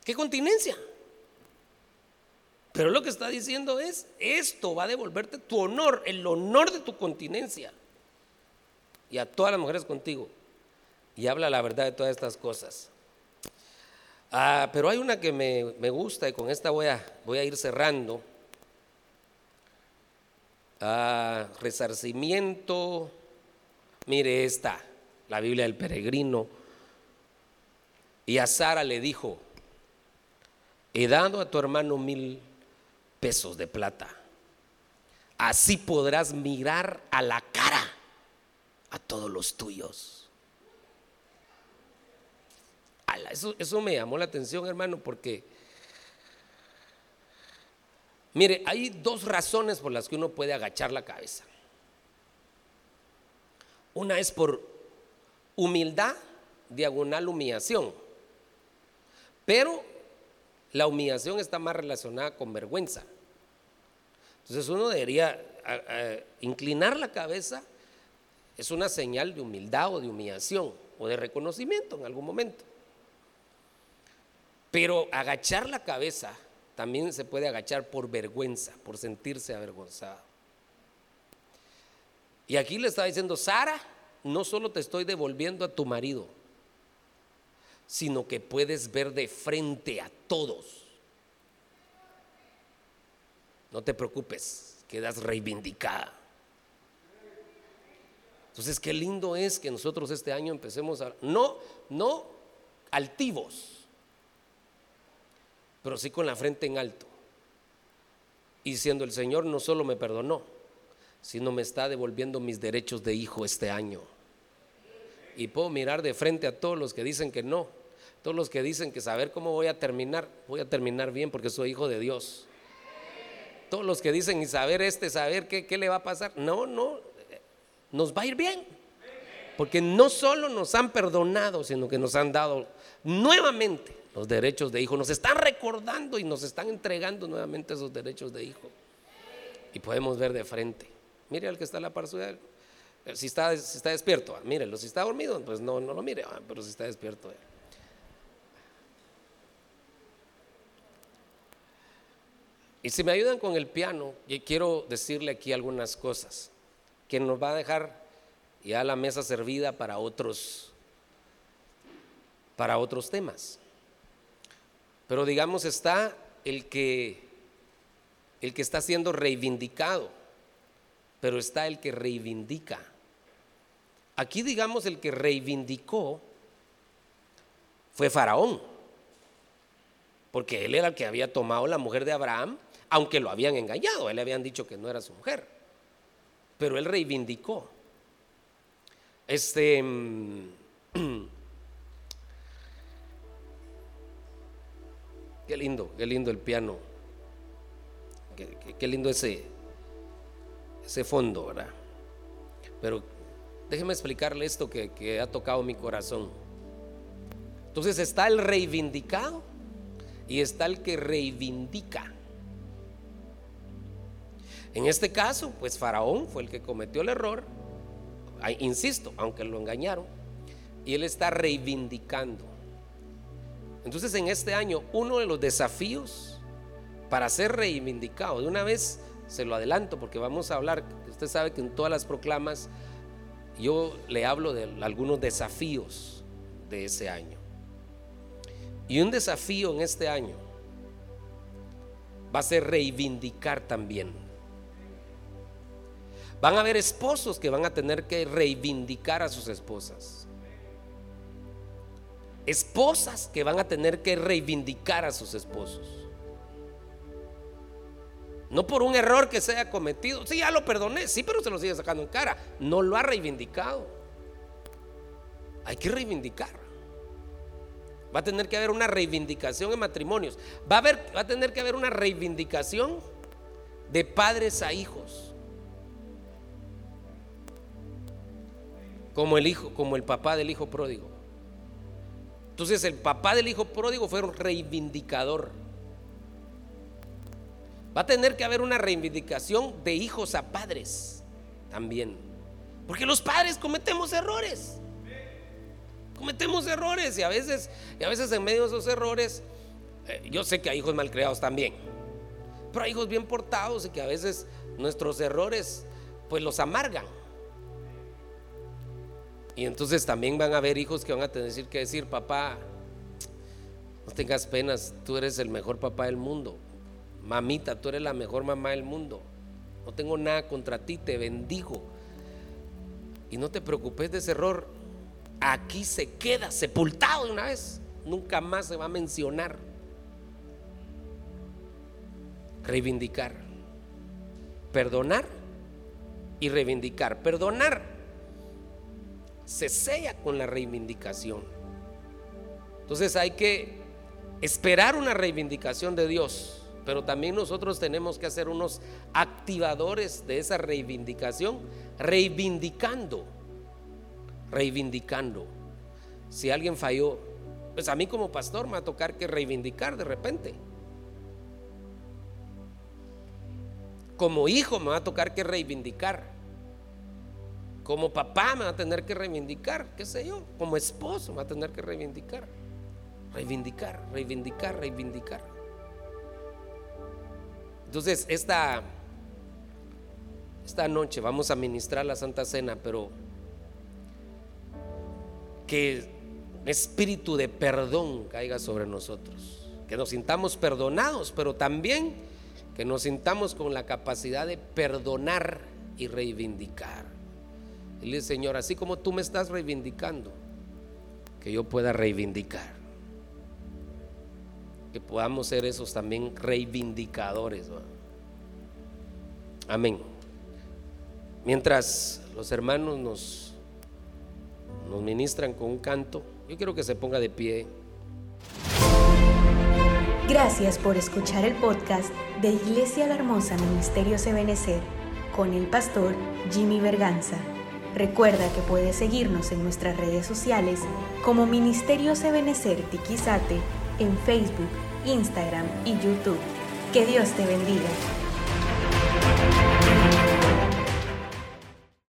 ¿Qué continencia? Pero lo que está diciendo es, esto va a devolverte tu honor, el honor de tu continencia. Y a todas las mujeres contigo. Y habla la verdad de todas estas cosas. Ah, pero hay una que me, gusta y con esta voy a, voy a ir cerrando. Ah, resarcimiento. Mire esta, la Biblia del peregrino. Y a Sara le dijo, he dado a tu hermano mil pesos de plata. Así podrás mirar a la cara a todos los tuyos. Eso, eso me llamó la atención, hermano, porque, mire, hay dos razones por las que uno puede agachar la cabeza. Una es por humildad, diagonal humillación. Pero la humillación está más relacionada con vergüenza. Entonces uno debería inclinar la cabeza, es una señal de humildad o de humillación o de reconocimiento en algún momento. Pero agachar la cabeza también se puede agachar por vergüenza, por sentirse avergonzado. Y aquí le está diciendo, Sara, no solo te estoy devolviendo a tu marido, sino que puedes ver de frente a todos no te preocupes, quedas reivindicada. Entonces, qué lindo es que nosotros este año empecemos a, no, no altivos, pero sí con la frente en alto. y diciendo, el Señor no solo me perdonó, sino me está devolviendo mis derechos de hijo este año. Y puedo mirar de frente a todos los que dicen que no, todos los que dicen que saber cómo voy a terminar, voy a terminar bien porque soy hijo de Dios. Todos los que dicen y saber este, saber qué, qué le va a pasar, no, no, nos va a ir bien. Porque no solo nos han perdonado, sino que nos han dado nuevamente los derechos de hijo. Nos están recordando y nos están entregando nuevamente esos derechos de hijo. Y podemos ver de frente. Mire al que está a la par. Si está, si está despierto, ah, mírelo. Si está dormido, pues no, no lo mire, ah, pero si está despierto. Y si me ayudan con el piano, quiero decirle aquí algunas cosas que nos va a dejar ya la mesa servida para otros para otros temas. Pero digamos está el que el que está siendo reivindicado, pero está el que reivindica. Aquí digamos el que reivindicó fue Faraón, porque él era el que había tomado la mujer de Abraham, aunque lo habían engañado, él le habían dicho que no era su mujer, pero él reivindicó. Este mm, Qué lindo, qué lindo el piano. Qué, lindo ese, ese fondo, ¿verdad? Pero déjeme explicarle esto que, que ha tocado mi corazón. Entonces está el reivindicado y está el que reivindica. En este caso, pues Faraón fue el que cometió el error, insisto, aunque lo engañaron, y él está reivindicando. Entonces en este año uno de los desafíos para ser reivindicado, de una vez se lo adelanto porque vamos a hablar, usted sabe que en todas las proclamas yo le hablo de algunos desafíos de ese año. Y un desafío en este año va a ser reivindicar también. Van a haber esposos que van a tener que reivindicar a sus esposas esposas que van a tener que reivindicar a sus esposos. No por un error que se haya cometido. Sí, ya lo perdoné, sí, pero se lo sigue sacando en cara. No lo ha reivindicado. Hay que reivindicar. Va a tener que haber una reivindicación en matrimonios. Va a, haber, va a tener que haber una reivindicación de padres a hijos. Como el hijo, como el papá del hijo pródigo. Entonces el papá del hijo pródigo fue un reivindicador. Va a tener que haber una reivindicación de hijos a padres también. Porque los padres cometemos errores. Cometemos errores y a veces, y a veces en medio de esos errores, eh, yo sé que hay hijos malcriados también. Pero hay hijos bien portados y que a veces nuestros errores pues los amargan. Y entonces también van a haber hijos que van a tener que decir, papá, no tengas penas, tú eres el mejor papá del mundo. Mamita, tú eres la mejor mamá del mundo. No tengo nada contra ti, te bendigo. Y no te preocupes de ese error. Aquí se queda sepultado de una vez. Nunca más se va a mencionar. Reivindicar. Perdonar y reivindicar. Perdonar se sella con la reivindicación. Entonces hay que esperar una reivindicación de Dios, pero también nosotros tenemos que hacer unos activadores de esa reivindicación, reivindicando, reivindicando. Si alguien falló, pues a mí como pastor me va a tocar que reivindicar de repente. Como hijo me va a tocar que reivindicar. Como papá me va a tener que reivindicar, qué sé yo. Como esposo me va a tener que reivindicar. Reivindicar, reivindicar, reivindicar. Entonces, esta, esta noche vamos a ministrar la Santa Cena, pero que espíritu de perdón caiga sobre nosotros. Que nos sintamos perdonados, pero también que nos sintamos con la capacidad de perdonar y reivindicar. Y le dice, Señor, así como tú me estás reivindicando, que yo pueda reivindicar. Que podamos ser esos también reivindicadores. Amén. Mientras los hermanos nos, nos ministran con un canto, yo quiero que se ponga de pie. Gracias por escuchar el podcast de Iglesia La Hermosa Ministerio Ebenecer con el pastor Jimmy Berganza. Recuerda que puedes seguirnos en nuestras redes sociales como Ministerio Ebenecer Tiquizate en Facebook, Instagram y YouTube. Que Dios te bendiga.